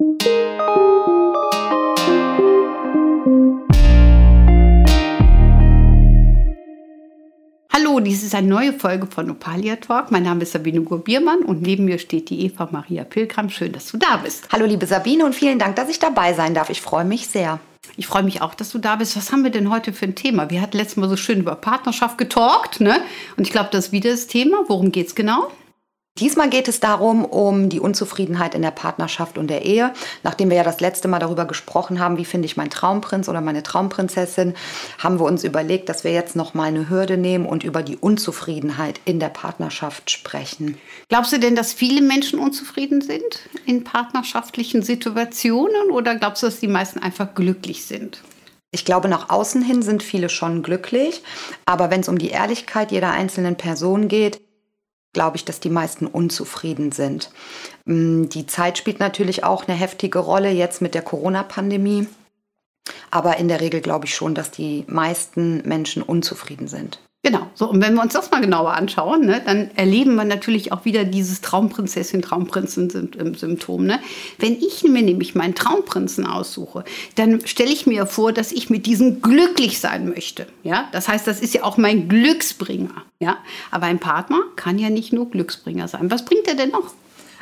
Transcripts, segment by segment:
Hallo, dies ist eine neue Folge von Opalia Talk. Mein Name ist Sabine Gurbiermann und neben mir steht die Eva Maria Pilgram. Schön, dass du da bist. Hallo, liebe Sabine und vielen Dank, dass ich dabei sein darf. Ich freue mich sehr. Ich freue mich auch, dass du da bist. Was haben wir denn heute für ein Thema? Wir hatten letztes Mal so schön über Partnerschaft getalkt, ne? Und ich glaube, das ist wieder das Thema. Worum geht es genau? Diesmal geht es darum, um die Unzufriedenheit in der Partnerschaft und der Ehe. Nachdem wir ja das letzte Mal darüber gesprochen haben, wie finde ich meinen Traumprinz oder meine Traumprinzessin, haben wir uns überlegt, dass wir jetzt noch mal eine Hürde nehmen und über die Unzufriedenheit in der Partnerschaft sprechen. Glaubst du denn, dass viele Menschen unzufrieden sind in partnerschaftlichen Situationen oder glaubst du, dass die meisten einfach glücklich sind? Ich glaube, nach außen hin sind viele schon glücklich, aber wenn es um die Ehrlichkeit jeder einzelnen Person geht, glaube ich, dass die meisten unzufrieden sind. Mm, die Zeit spielt natürlich auch eine heftige Rolle jetzt mit der Corona-Pandemie. Aber in der Regel glaube ich schon, dass die meisten Menschen unzufrieden sind. Genau, so und wenn wir uns das mal genauer anschauen, ne, dann erleben wir natürlich auch wieder dieses Traumprinzessin, Traumprinzen-Symptom. Ne? Wenn ich mir nämlich meinen Traumprinzen aussuche, dann stelle ich mir vor, dass ich mit diesem glücklich sein möchte. Ja? Das heißt, das ist ja auch mein Glücksbringer. Ja? Aber ein Partner kann ja nicht nur Glücksbringer sein. Was bringt er denn noch?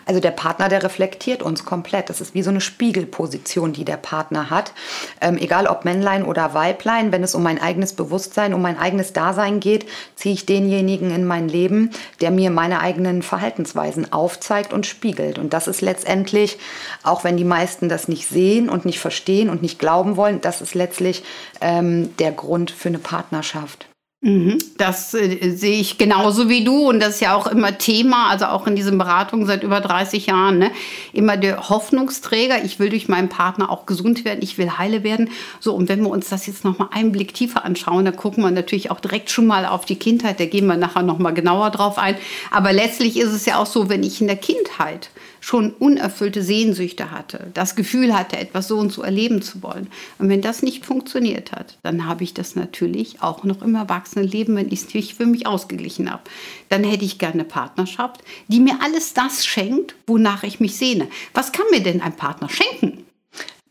Also der Partner, der reflektiert uns komplett. Das ist wie so eine Spiegelposition, die der Partner hat. Ähm, egal ob Männlein oder Weiblein, wenn es um mein eigenes Bewusstsein, um mein eigenes Dasein geht, ziehe ich denjenigen in mein Leben, der mir meine eigenen Verhaltensweisen aufzeigt und spiegelt. Und das ist letztendlich, auch wenn die meisten das nicht sehen und nicht verstehen und nicht glauben wollen, das ist letztlich ähm, der Grund für eine Partnerschaft. Mhm. Das äh, sehe ich genauso wie du und das ist ja auch immer Thema, also auch in diesen Beratungen seit über 30 Jahren, ne? immer der Hoffnungsträger. Ich will durch meinen Partner auch gesund werden, ich will heile werden. So und wenn wir uns das jetzt noch mal einen Blick tiefer anschauen, dann gucken wir natürlich auch direkt schon mal auf die Kindheit. Da gehen wir nachher noch mal genauer drauf ein. Aber letztlich ist es ja auch so, wenn ich in der Kindheit schon unerfüllte Sehnsüchte hatte, das Gefühl hatte, etwas so und so erleben zu wollen. Und wenn das nicht funktioniert hat, dann habe ich das natürlich auch noch im Erwachsenenleben, wenn ich es nicht für mich ausgeglichen habe. Dann hätte ich gerne eine Partnerschaft, die mir alles das schenkt, wonach ich mich sehne. Was kann mir denn ein Partner schenken?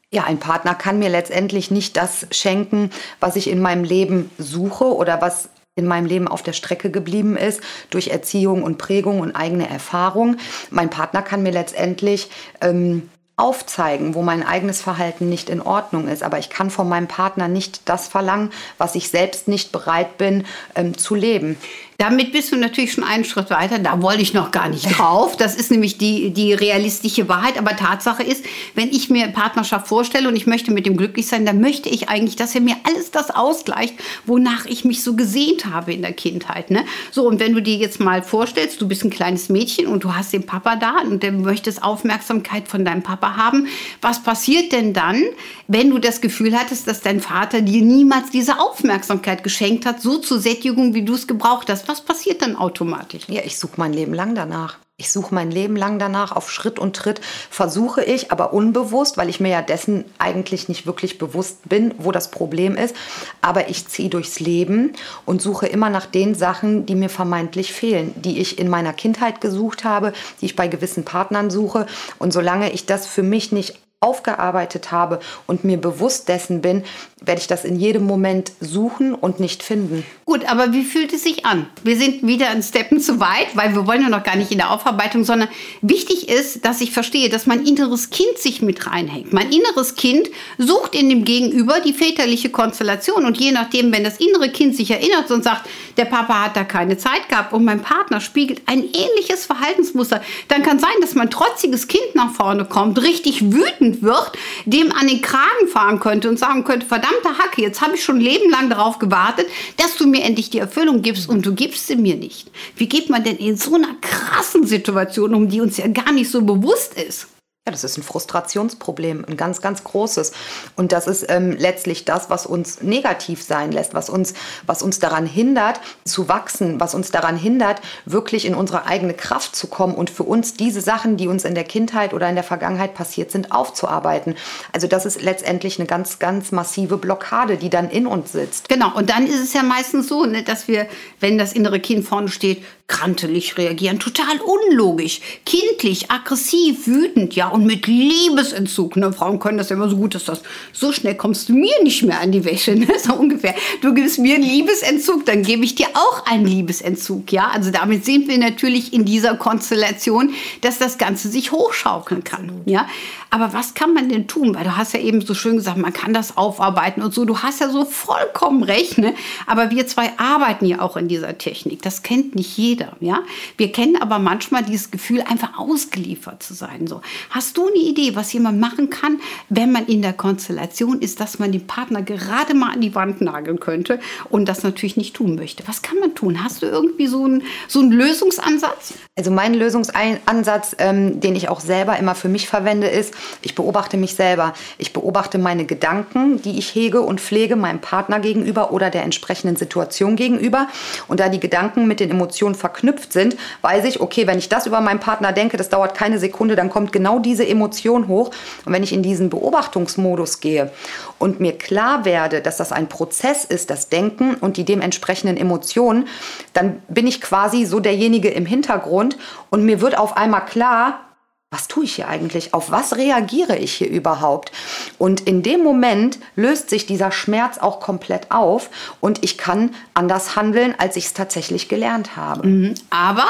Ja, ein Partner kann mir letztendlich nicht das schenken, was ich in meinem Leben suche oder was in meinem Leben auf der Strecke geblieben ist durch Erziehung und Prägung und eigene Erfahrung. Mein Partner kann mir letztendlich ähm, aufzeigen, wo mein eigenes Verhalten nicht in Ordnung ist. Aber ich kann von meinem Partner nicht das verlangen, was ich selbst nicht bereit bin ähm, zu leben. Damit bist du natürlich schon einen Schritt weiter. Da wollte ich noch gar nicht drauf. Das ist nämlich die, die realistische Wahrheit. Aber Tatsache ist, wenn ich mir Partnerschaft vorstelle und ich möchte mit dem glücklich sein, dann möchte ich eigentlich, dass er mir alles das ausgleicht, wonach ich mich so gesehnt habe in der Kindheit. Ne? So, und wenn du dir jetzt mal vorstellst, du bist ein kleines Mädchen und du hast den Papa da und du möchtest Aufmerksamkeit von deinem Papa haben, was passiert denn dann, wenn du das Gefühl hattest, dass dein Vater dir niemals diese Aufmerksamkeit geschenkt hat, so zur Sättigung, wie du es gebraucht hast? Was passiert dann automatisch? Ja, ich suche mein Leben lang danach. Ich suche mein Leben lang danach, auf Schritt und Tritt versuche ich, aber unbewusst, weil ich mir ja dessen eigentlich nicht wirklich bewusst bin, wo das Problem ist. Aber ich ziehe durchs Leben und suche immer nach den Sachen, die mir vermeintlich fehlen, die ich in meiner Kindheit gesucht habe, die ich bei gewissen Partnern suche. Und solange ich das für mich nicht aufgearbeitet habe und mir bewusst dessen bin, werde ich das in jedem Moment suchen und nicht finden. Gut, aber wie fühlt es sich an? Wir sind wieder ein Steppen zu weit, weil wir wollen ja noch gar nicht in der Aufarbeitung, sondern wichtig ist, dass ich verstehe, dass mein inneres Kind sich mit reinhängt. Mein inneres Kind sucht in dem Gegenüber die väterliche Konstellation und je nachdem, wenn das innere Kind sich erinnert und sagt, der Papa hat da keine Zeit gehabt und mein Partner spiegelt ein ähnliches Verhaltensmuster, dann kann sein, dass mein trotziges Kind nach vorne kommt, richtig wütend wird, dem an den Kragen fahren könnte und sagen könnte, verdammt, verdammte Hacke, jetzt habe ich schon lebenlang darauf gewartet, dass du mir endlich die Erfüllung gibst und du gibst sie mir nicht. Wie geht man denn in so einer krassen Situation um, die uns ja gar nicht so bewusst ist? Ja, das ist ein Frustrationsproblem, ein ganz, ganz großes. Und das ist ähm, letztlich das, was uns negativ sein lässt, was uns, was uns daran hindert, zu wachsen, was uns daran hindert, wirklich in unsere eigene Kraft zu kommen und für uns diese Sachen, die uns in der Kindheit oder in der Vergangenheit passiert sind, aufzuarbeiten. Also das ist letztendlich eine ganz, ganz massive Blockade, die dann in uns sitzt. Genau, und dann ist es ja meistens so, ne, dass wir, wenn das innere Kind vorne steht, krantelig reagieren, total unlogisch, kindlich, aggressiv, wütend, ja, und mit Liebesentzug. Ne? Frauen können das ja immer so gut, dass das so schnell kommst du mir nicht mehr an die Wäsche, ne? so ungefähr. Du gibst mir einen Liebesentzug, dann gebe ich dir auch einen Liebesentzug, ja. Also damit sind wir natürlich in dieser Konstellation, dass das Ganze sich hochschaukeln kann, ja. Aber was kann man denn tun? Weil du hast ja eben so schön gesagt, man kann das aufarbeiten und so. Du hast ja so vollkommen recht, ne? Aber wir zwei arbeiten ja auch in dieser Technik. Das kennt nicht jeder, ja. Wir kennen aber manchmal dieses Gefühl, einfach ausgeliefert zu sein. So, hast du eine Idee, was jemand machen kann, wenn man in der Konstellation ist, dass man den Partner gerade mal an die Wand nageln könnte und das natürlich nicht tun möchte? Was kann man tun? Hast du irgendwie so einen, so einen Lösungsansatz? Also mein Lösungsansatz, ähm, den ich auch selber immer für mich verwende, ist, ich beobachte mich selber. Ich beobachte meine Gedanken, die ich hege und pflege meinem Partner gegenüber oder der entsprechenden Situation gegenüber. Und da die Gedanken mit den Emotionen verknüpft sind, weiß ich, okay, wenn ich das über meinen Partner denke, das dauert keine Sekunde, dann kommt genau diese Emotion hoch. Und wenn ich in diesen Beobachtungsmodus gehe und mir klar werde, dass das ein Prozess ist, das Denken und die dementsprechenden Emotionen, dann bin ich quasi so derjenige im Hintergrund und mir wird auf einmal klar, was tue ich hier eigentlich? Auf was reagiere ich hier überhaupt? Und in dem Moment löst sich dieser Schmerz auch komplett auf und ich kann anders handeln, als ich es tatsächlich gelernt habe. Mhm. Aber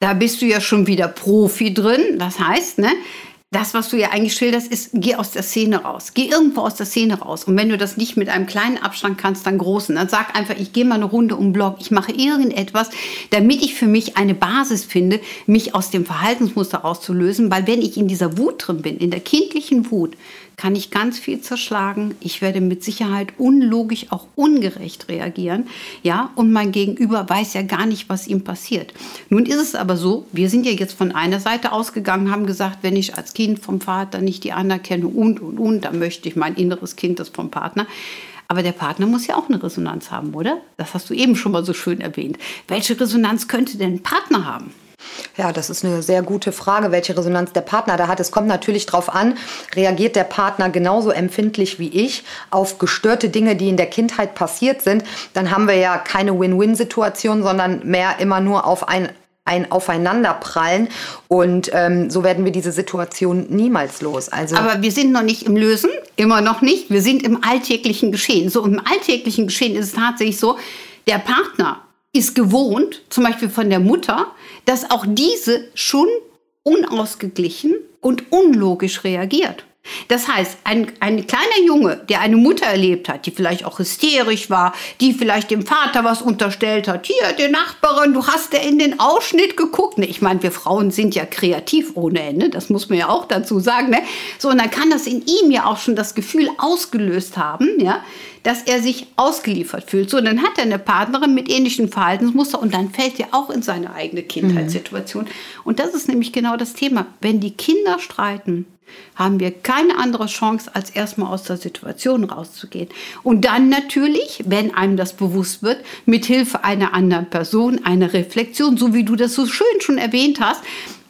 da bist du ja schon wieder Profi drin. Das heißt, ne, das, was du ja eigentlich schilderst, ist, geh aus der Szene raus. Geh irgendwo aus der Szene raus. Und wenn du das nicht mit einem kleinen Abstand kannst, dann großen. Dann sag einfach, ich gehe mal eine Runde um Block. Ich mache irgendetwas, damit ich für mich eine Basis finde, mich aus dem Verhaltensmuster rauszulösen. Weil wenn ich in dieser Wut drin bin, in der kindlichen Wut, kann ich ganz viel zerschlagen. Ich werde mit Sicherheit unlogisch, auch ungerecht reagieren. Ja, und mein Gegenüber weiß ja gar nicht, was ihm passiert. Nun ist es aber so, wir sind ja jetzt von einer Seite ausgegangen, haben gesagt, wenn ich als Kind vom Vater nicht die Anerkennung und, und, und, dann möchte ich mein inneres Kind, das vom Partner. Aber der Partner muss ja auch eine Resonanz haben, oder? Das hast du eben schon mal so schön erwähnt. Welche Resonanz könnte denn ein Partner haben? Ja, das ist eine sehr gute Frage, welche Resonanz der Partner da hat. Es kommt natürlich darauf an, reagiert der Partner genauso empfindlich wie ich auf gestörte Dinge, die in der Kindheit passiert sind, dann haben wir ja keine Win-Win-Situation, sondern mehr immer nur auf ein ein Aufeinanderprallen und ähm, so werden wir diese Situation niemals los. Also Aber wir sind noch nicht im Lösen, immer noch nicht. Wir sind im alltäglichen Geschehen. So im alltäglichen Geschehen ist es tatsächlich so, der Partner ist gewohnt, zum Beispiel von der Mutter, dass auch diese schon unausgeglichen und unlogisch reagiert. Das heißt, ein, ein kleiner Junge, der eine Mutter erlebt hat, die vielleicht auch hysterisch war, die vielleicht dem Vater was unterstellt hat, hier, der Nachbarin, du hast ja in den Ausschnitt geguckt. Ne, ich meine, wir Frauen sind ja kreativ ohne Ende, das muss man ja auch dazu sagen. Ne? So, und dann kann das in ihm ja auch schon das Gefühl ausgelöst haben, ja, dass er sich ausgeliefert fühlt. So, dann hat er eine Partnerin mit ähnlichen Verhaltensmuster und dann fällt er auch in seine eigene Kindheitssituation. Mhm. Und das ist nämlich genau das Thema. Wenn die Kinder streiten, haben wir keine andere Chance, als erstmal aus der Situation rauszugehen. Und dann natürlich, wenn einem das bewusst wird, mit Hilfe einer anderen Person, eine Reflexion, so wie du das so schön schon erwähnt hast,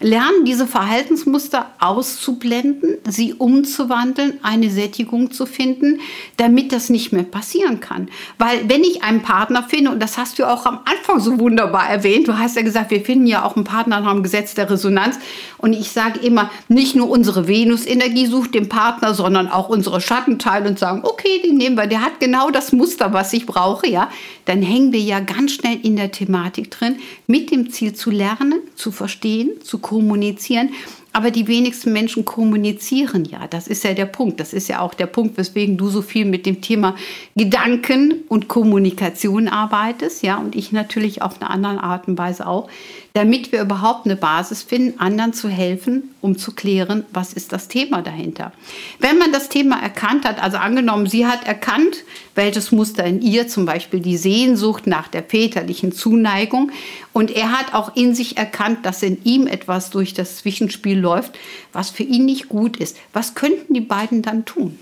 lernen, diese Verhaltensmuster auszublenden, sie umzuwandeln, eine Sättigung zu finden, damit das nicht mehr passieren kann. Weil wenn ich einen Partner finde, und das hast du auch am Anfang so wunderbar erwähnt, du hast ja gesagt, wir finden ja auch einen Partner nach dem Gesetz der Resonanz. Und ich sage immer, nicht nur unsere Venus-Energie sucht den Partner, sondern auch unsere Schattenteile und sagen, okay, den nehmen wir, der hat genau das Muster, was ich brauche, ja. Dann hängen wir ja ganz schnell in der Thematik drin, mit dem Ziel zu lernen, zu verstehen, zu kommunizieren. Aber die wenigsten Menschen kommunizieren ja. Das ist ja der Punkt. Das ist ja auch der Punkt, weswegen du so viel mit dem Thema Gedanken und Kommunikation arbeitest. Ja, und ich natürlich auf eine andere Art und Weise auch damit wir überhaupt eine Basis finden, anderen zu helfen, um zu klären, was ist das Thema dahinter. Wenn man das Thema erkannt hat, also angenommen, sie hat erkannt, welches Muster in ihr, zum Beispiel die Sehnsucht nach der väterlichen Zuneigung, und er hat auch in sich erkannt, dass in ihm etwas durch das Zwischenspiel läuft, was für ihn nicht gut ist. Was könnten die beiden dann tun?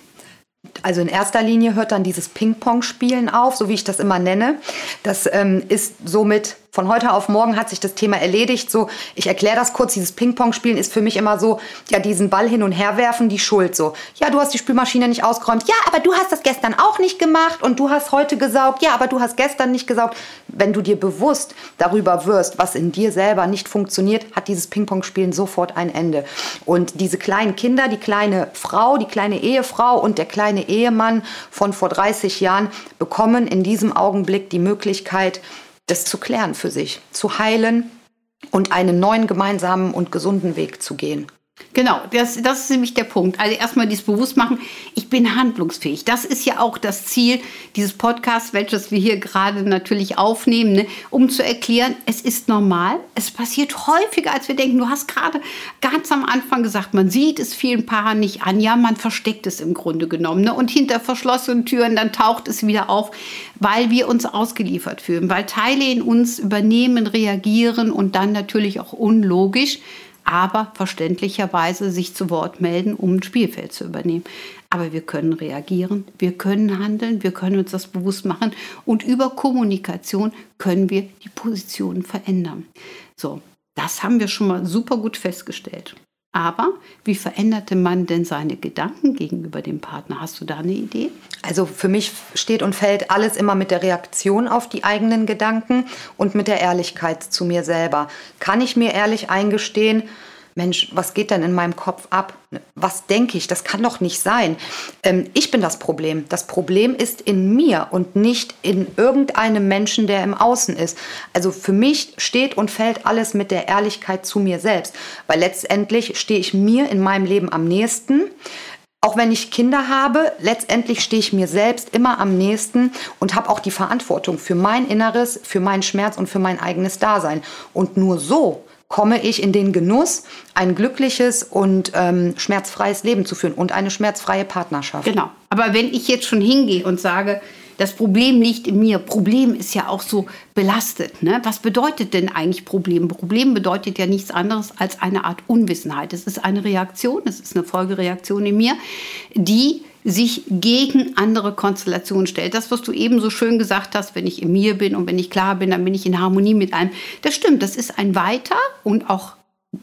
Also in erster Linie hört dann dieses Ping-Pong-Spielen auf, so wie ich das immer nenne. Das ähm, ist somit von heute auf morgen hat sich das Thema erledigt. So, ich erkläre das kurz. Dieses Ping-Pong-Spielen ist für mich immer so, ja, diesen Ball hin und her werfen, die Schuld. So, ja, du hast die Spülmaschine nicht ausgeräumt. Ja, aber du hast das gestern auch nicht gemacht und du hast heute gesaugt. Ja, aber du hast gestern nicht gesaugt. Wenn du dir bewusst darüber wirst, was in dir selber nicht funktioniert, hat dieses Ping-Pong-Spielen sofort ein Ende. Und diese kleinen Kinder, die kleine Frau, die kleine Ehefrau und der kleine Ehemann von vor 30 Jahren bekommen in diesem Augenblick die Möglichkeit, das zu klären für sich, zu heilen und einen neuen gemeinsamen und gesunden Weg zu gehen. Genau, das, das ist nämlich der Punkt. Also erstmal dieses Bewusstmachen, ich bin handlungsfähig. Das ist ja auch das Ziel dieses Podcasts, welches wir hier gerade natürlich aufnehmen, ne? um zu erklären, es ist normal, es passiert häufiger, als wir denken. Du hast gerade ganz am Anfang gesagt, man sieht es vielen Paaren nicht an, ja, man versteckt es im Grunde genommen. Ne? Und hinter verschlossenen Türen, dann taucht es wieder auf, weil wir uns ausgeliefert fühlen, weil Teile in uns übernehmen, reagieren und dann natürlich auch unlogisch aber verständlicherweise sich zu Wort melden, um ein Spielfeld zu übernehmen. Aber wir können reagieren, wir können handeln, wir können uns das bewusst machen und über Kommunikation können wir die Positionen verändern. So, das haben wir schon mal super gut festgestellt. Aber wie veränderte man denn seine Gedanken gegenüber dem Partner? Hast du da eine Idee? Also für mich steht und fällt alles immer mit der Reaktion auf die eigenen Gedanken und mit der Ehrlichkeit zu mir selber. Kann ich mir ehrlich eingestehen, Mensch, was geht denn in meinem Kopf ab? Was denke ich? Das kann doch nicht sein. Ähm, ich bin das Problem. Das Problem ist in mir und nicht in irgendeinem Menschen, der im Außen ist. Also für mich steht und fällt alles mit der Ehrlichkeit zu mir selbst. Weil letztendlich stehe ich mir in meinem Leben am nächsten. Auch wenn ich Kinder habe, letztendlich stehe ich mir selbst immer am nächsten und habe auch die Verantwortung für mein Inneres, für meinen Schmerz und für mein eigenes Dasein. Und nur so komme ich in den Genuss, ein glückliches und ähm, schmerzfreies Leben zu führen und eine schmerzfreie Partnerschaft. Genau. Aber wenn ich jetzt schon hingehe und sage, das Problem liegt in mir. Problem ist ja auch so belastet. Ne? Was bedeutet denn eigentlich Problem? Problem bedeutet ja nichts anderes als eine Art Unwissenheit. Es ist eine Reaktion, es ist eine Folgereaktion in mir, die sich gegen andere Konstellationen stellt. Das, was du eben so schön gesagt hast, wenn ich in mir bin und wenn ich klar bin, dann bin ich in Harmonie mit einem. Das stimmt, das ist ein weiter und auch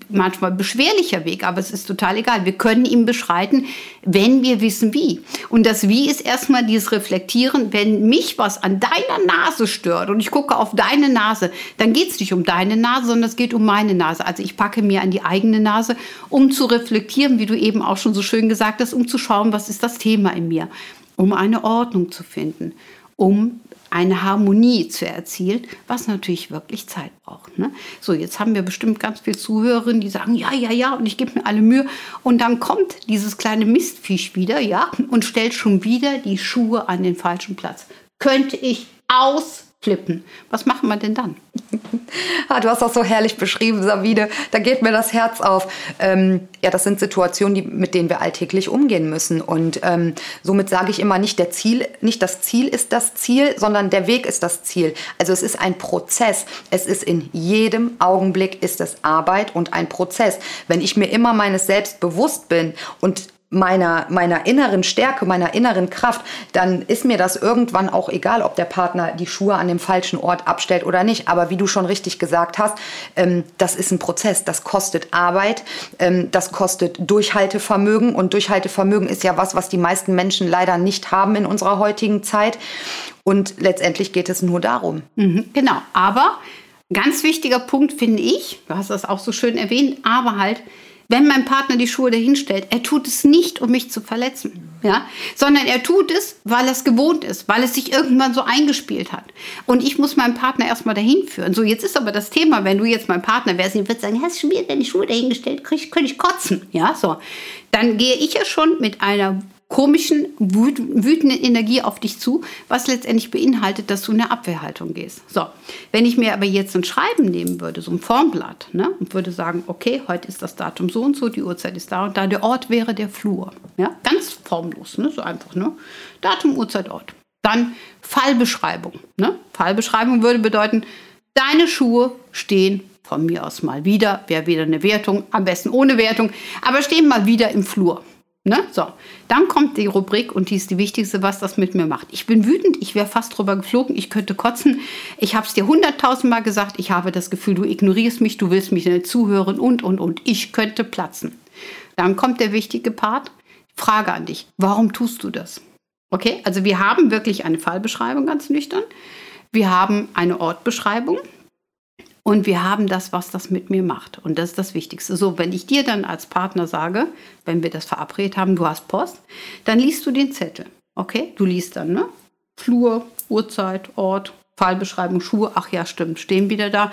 manchmal beschwerlicher Weg, aber es ist total egal. Wir können ihn beschreiten, wenn wir wissen wie. Und das Wie ist erstmal dieses Reflektieren, wenn mich was an deiner Nase stört und ich gucke auf deine Nase, dann geht es nicht um deine Nase, sondern es geht um meine Nase. Also ich packe mir an die eigene Nase, um zu reflektieren, wie du eben auch schon so schön gesagt hast, um zu schauen, was ist das Thema in mir, um eine Ordnung zu finden, um eine Harmonie zu erzielen, was natürlich wirklich Zeit braucht. Ne? So, jetzt haben wir bestimmt ganz viele Zuhörerinnen, die sagen, ja, ja, ja, und ich gebe mir alle Mühe. Und dann kommt dieses kleine Mistviech wieder, ja, und stellt schon wieder die Schuhe an den falschen Platz. Könnte ich aus flippen. Was machen wir denn dann? ah, du hast das so herrlich beschrieben, Sabine. Da geht mir das Herz auf. Ähm, ja, das sind Situationen, die, mit denen wir alltäglich umgehen müssen. Und ähm, somit sage ich immer, nicht, der Ziel, nicht das Ziel ist das Ziel, sondern der Weg ist das Ziel. Also es ist ein Prozess. Es ist in jedem Augenblick ist es Arbeit und ein Prozess. Wenn ich mir immer meines Selbst bewusst bin und meiner, meiner inneren Stärke, meiner inneren Kraft, dann ist mir das irgendwann auch egal, ob der Partner die Schuhe an dem falschen Ort abstellt oder nicht. Aber wie du schon richtig gesagt hast, ähm, das ist ein Prozess, das kostet Arbeit, ähm, das kostet Durchhaltevermögen und Durchhaltevermögen ist ja was, was die meisten Menschen leider nicht haben in unserer heutigen Zeit. Und letztendlich geht es nur darum. Mhm, genau, aber ganz wichtiger Punkt finde ich, du hast das auch so schön erwähnt, aber halt, wenn mein Partner die Schuhe dahinstellt, er tut es nicht, um mich zu verletzen, ja, sondern er tut es, weil er es gewohnt ist, weil es sich irgendwann so eingespielt hat. Und ich muss meinen Partner erstmal dahin führen. So, jetzt ist aber das Thema, wenn du jetzt mein Partner wärst, ich würde sagen, hast du schon wieder deine Schuhe dahingestellt, könnte ich kotzen, ja, so. Dann gehe ich ja schon mit einer komischen, wütenden Energie auf dich zu, was letztendlich beinhaltet, dass du in eine Abwehrhaltung gehst. So, wenn ich mir aber jetzt ein Schreiben nehmen würde, so ein Formblatt, ne, und würde sagen, okay, heute ist das Datum so und so, die Uhrzeit ist da und da, der Ort wäre der Flur. Ja, ganz formlos, ne, so einfach, ne? Datum, Uhrzeit, Ort. Dann Fallbeschreibung. Ne? Fallbeschreibung würde bedeuten, deine Schuhe stehen von mir aus mal wieder, wäre wieder eine Wertung, am besten ohne Wertung, aber stehen mal wieder im Flur. Ne? So, dann kommt die Rubrik und die ist die wichtigste, was das mit mir macht. Ich bin wütend, ich wäre fast drüber geflogen, ich könnte kotzen. Ich habe es dir hunderttausendmal gesagt, ich habe das Gefühl, du ignorierst mich, du willst mich nicht zuhören und, und, und. Ich könnte platzen. Dann kommt der wichtige Part. Frage an dich, warum tust du das? Okay, also wir haben wirklich eine Fallbeschreibung, ganz nüchtern. Wir haben eine Ortbeschreibung. Und wir haben das, was das mit mir macht. Und das ist das Wichtigste. So, wenn ich dir dann als Partner sage, wenn wir das verabredet haben, du hast Post, dann liest du den Zettel. Okay? Du liest dann, ne? Flur, Uhrzeit, Ort, Fallbeschreibung, Schuhe, ach ja, stimmt, stehen wieder da.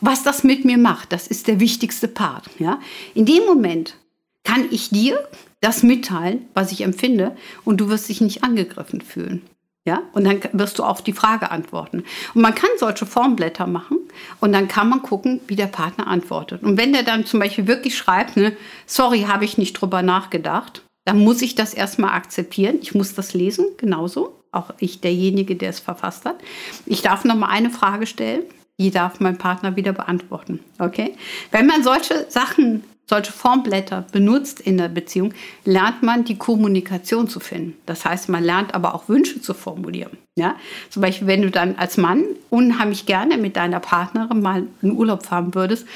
Was das mit mir macht, das ist der wichtigste Part. Ja? In dem Moment kann ich dir das mitteilen, was ich empfinde, und du wirst dich nicht angegriffen fühlen. Ja? Und dann wirst du auf die Frage antworten. Und man kann solche Formblätter machen und dann kann man gucken, wie der Partner antwortet. Und wenn der dann zum Beispiel wirklich schreibt, ne, sorry, habe ich nicht drüber nachgedacht, dann muss ich das erstmal akzeptieren. Ich muss das lesen, genauso. Auch ich, derjenige, der es verfasst hat. Ich darf noch mal eine Frage stellen. Die darf mein Partner wieder beantworten. Okay? Wenn man solche Sachen solche Formblätter benutzt in der Beziehung, lernt man die Kommunikation zu finden. Das heißt, man lernt aber auch Wünsche zu formulieren. Ja? Zum Beispiel, wenn du dann als Mann unheimlich gerne mit deiner Partnerin mal in Urlaub fahren würdest,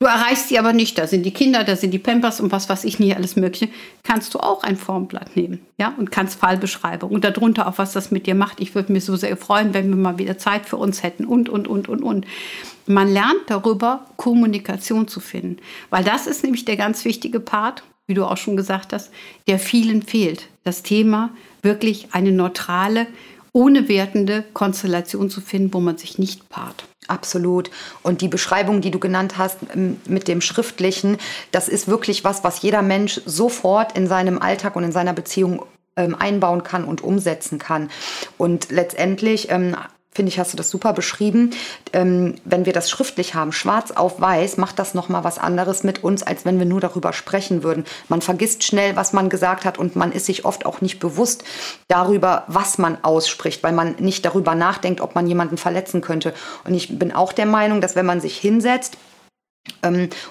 Du erreichst sie aber nicht. Da sind die Kinder, da sind die Pampers und was weiß ich nicht alles Mögliche. Kannst du auch ein Formblatt nehmen, ja, und kannst Fallbeschreibung und darunter auch, was das mit dir macht. Ich würde mich so sehr freuen, wenn wir mal wieder Zeit für uns hätten und, und, und, und, und. Man lernt darüber, Kommunikation zu finden, weil das ist nämlich der ganz wichtige Part, wie du auch schon gesagt hast, der vielen fehlt. Das Thema wirklich eine neutrale, ohne wertende Konstellation zu finden, wo man sich nicht paart. Absolut. Und die Beschreibung, die du genannt hast mit dem Schriftlichen, das ist wirklich was, was jeder Mensch sofort in seinem Alltag und in seiner Beziehung ähm, einbauen kann und umsetzen kann. Und letztendlich ähm, finde ich, hast du das super beschrieben. Ähm, wenn wir das schriftlich haben, schwarz auf weiß, macht das nochmal was anderes mit uns, als wenn wir nur darüber sprechen würden. Man vergisst schnell, was man gesagt hat und man ist sich oft auch nicht bewusst darüber, was man ausspricht, weil man nicht darüber nachdenkt, ob man jemanden verletzen könnte. Und ich bin auch der Meinung, dass wenn man sich hinsetzt,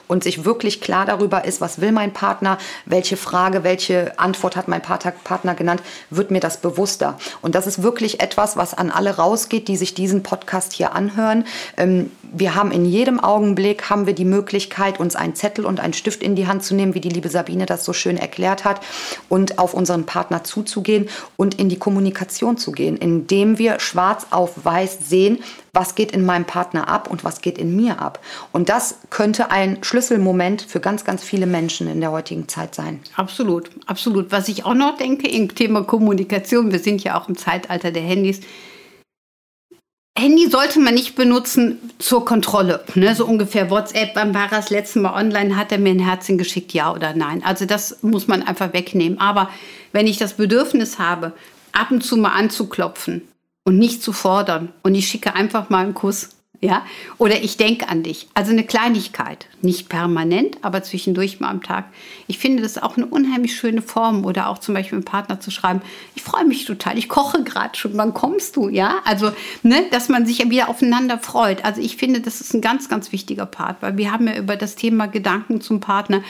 und sich wirklich klar darüber ist, was will mein Partner, welche Frage, welche Antwort hat mein Partner genannt, wird mir das bewusster. Und das ist wirklich etwas, was an alle rausgeht, die sich diesen Podcast hier anhören. Ähm, wir haben in jedem Augenblick haben wir die Möglichkeit, uns einen Zettel und einen Stift in die Hand zu nehmen, wie die liebe Sabine das so schön erklärt hat, und auf unseren Partner zuzugehen und in die Kommunikation zu gehen, indem wir schwarz auf weiß sehen, was geht in meinem Partner ab und was geht in mir ab. Und das könnte ein Schlüsselmoment für ganz, ganz viele Menschen in der heutigen Zeit sein. Absolut, absolut. Was ich auch noch denke im Thema Kommunikation, wir sind ja auch im Zeitalter der Handys. Handy sollte man nicht benutzen zur Kontrolle. Ne? So ungefähr WhatsApp, wann war das letzte Mal online, hat er mir ein Herzchen geschickt, ja oder nein. Also das muss man einfach wegnehmen. Aber wenn ich das Bedürfnis habe, ab und zu mal anzuklopfen, und nicht zu fordern. Und ich schicke einfach mal einen Kuss. Ja? Oder ich denke an dich. Also eine Kleinigkeit. Nicht permanent, aber zwischendurch mal am Tag. Ich finde das auch eine unheimlich schöne Form. Oder auch zum Beispiel einem Partner zu schreiben, ich freue mich total, ich koche gerade schon, wann kommst du? Ja, also, ne, dass man sich ja wieder aufeinander freut. Also ich finde, das ist ein ganz, ganz wichtiger Part, weil wir haben ja über das Thema Gedanken zum Partner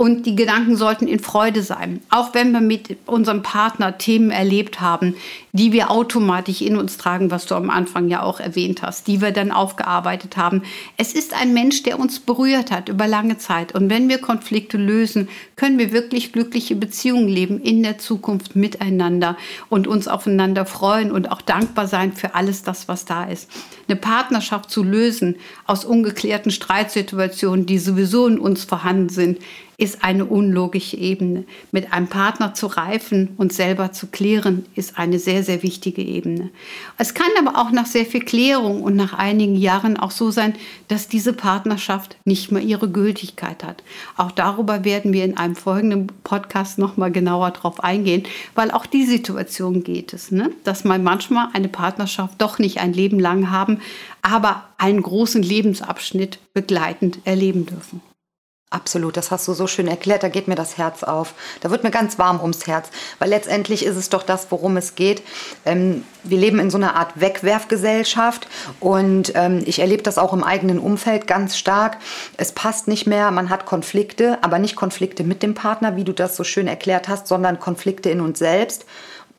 und die Gedanken sollten in Freude sein. Auch wenn wir mit unserem Partner Themen erlebt haben, die wir automatisch in uns tragen, was du am Anfang ja auch erwähnt hast, die wir dann aufgearbeitet haben. Es ist ein Mensch, der uns berührt hat über lange Zeit. Und wenn wir Konflikte lösen, können wir wirklich glückliche Beziehungen leben in der Zukunft miteinander und uns aufeinander freuen und auch dankbar sein für alles das, was da ist. Eine Partnerschaft zu lösen aus ungeklärten Streitsituationen, die sowieso in uns vorhanden sind, ist eine unlogische Ebene. Mit einem Partner zu reifen und selber zu klären, ist eine sehr, sehr wichtige Ebene. Es kann aber auch nach sehr viel Klärung und nach einigen Jahren auch so sein, dass diese Partnerschaft nicht mehr ihre Gültigkeit hat. Auch darüber werden wir in einem folgenden Podcast nochmal genauer drauf eingehen, weil auch die Situation geht es, ne? dass man manchmal eine Partnerschaft doch nicht ein Leben lang haben, aber einen großen Lebensabschnitt begleitend erleben dürfen. Absolut, das hast du so schön erklärt, da geht mir das Herz auf. Da wird mir ganz warm ums Herz, weil letztendlich ist es doch das, worum es geht. Ähm, wir leben in so einer Art Wegwerfgesellschaft und ähm, ich erlebe das auch im eigenen Umfeld ganz stark. Es passt nicht mehr, man hat Konflikte, aber nicht Konflikte mit dem Partner, wie du das so schön erklärt hast, sondern Konflikte in uns selbst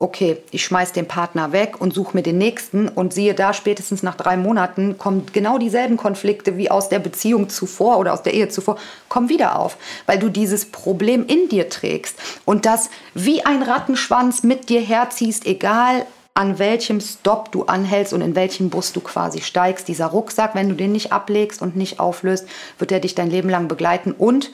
okay, ich schmeiß den Partner weg und suche mir den nächsten und siehe da, spätestens nach drei Monaten kommen genau dieselben Konflikte wie aus der Beziehung zuvor oder aus der Ehe zuvor, kommen wieder auf, weil du dieses Problem in dir trägst und das wie ein Rattenschwanz mit dir herziehst, egal an welchem Stopp du anhältst und in welchen Bus du quasi steigst. Dieser Rucksack, wenn du den nicht ablegst und nicht auflöst, wird er dich dein Leben lang begleiten und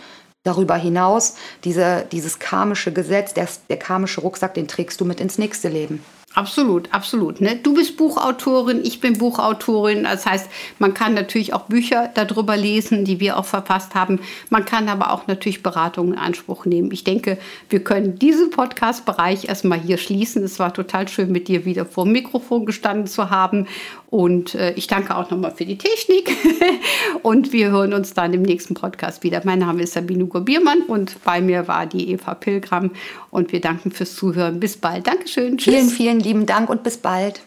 Darüber hinaus, diese, dieses karmische Gesetz, der, der karmische Rucksack, den trägst du mit ins nächste Leben. Absolut, absolut. Ne? Du bist Buchautorin, ich bin Buchautorin. Das heißt, man kann natürlich auch Bücher darüber lesen, die wir auch verfasst haben. Man kann aber auch natürlich Beratungen in Anspruch nehmen. Ich denke, wir können diesen Podcast-Bereich erstmal hier schließen. Es war total schön, mit dir wieder vor dem Mikrofon gestanden zu haben. Und äh, ich danke auch nochmal für die Technik. und wir hören uns dann im nächsten Podcast wieder. Mein Name ist Sabine Hugo Biermann und bei mir war die Eva Pilgram. Und wir danken fürs Zuhören. Bis bald. Dankeschön. Tschüss. Vielen, vielen lieben Dank und bis bald.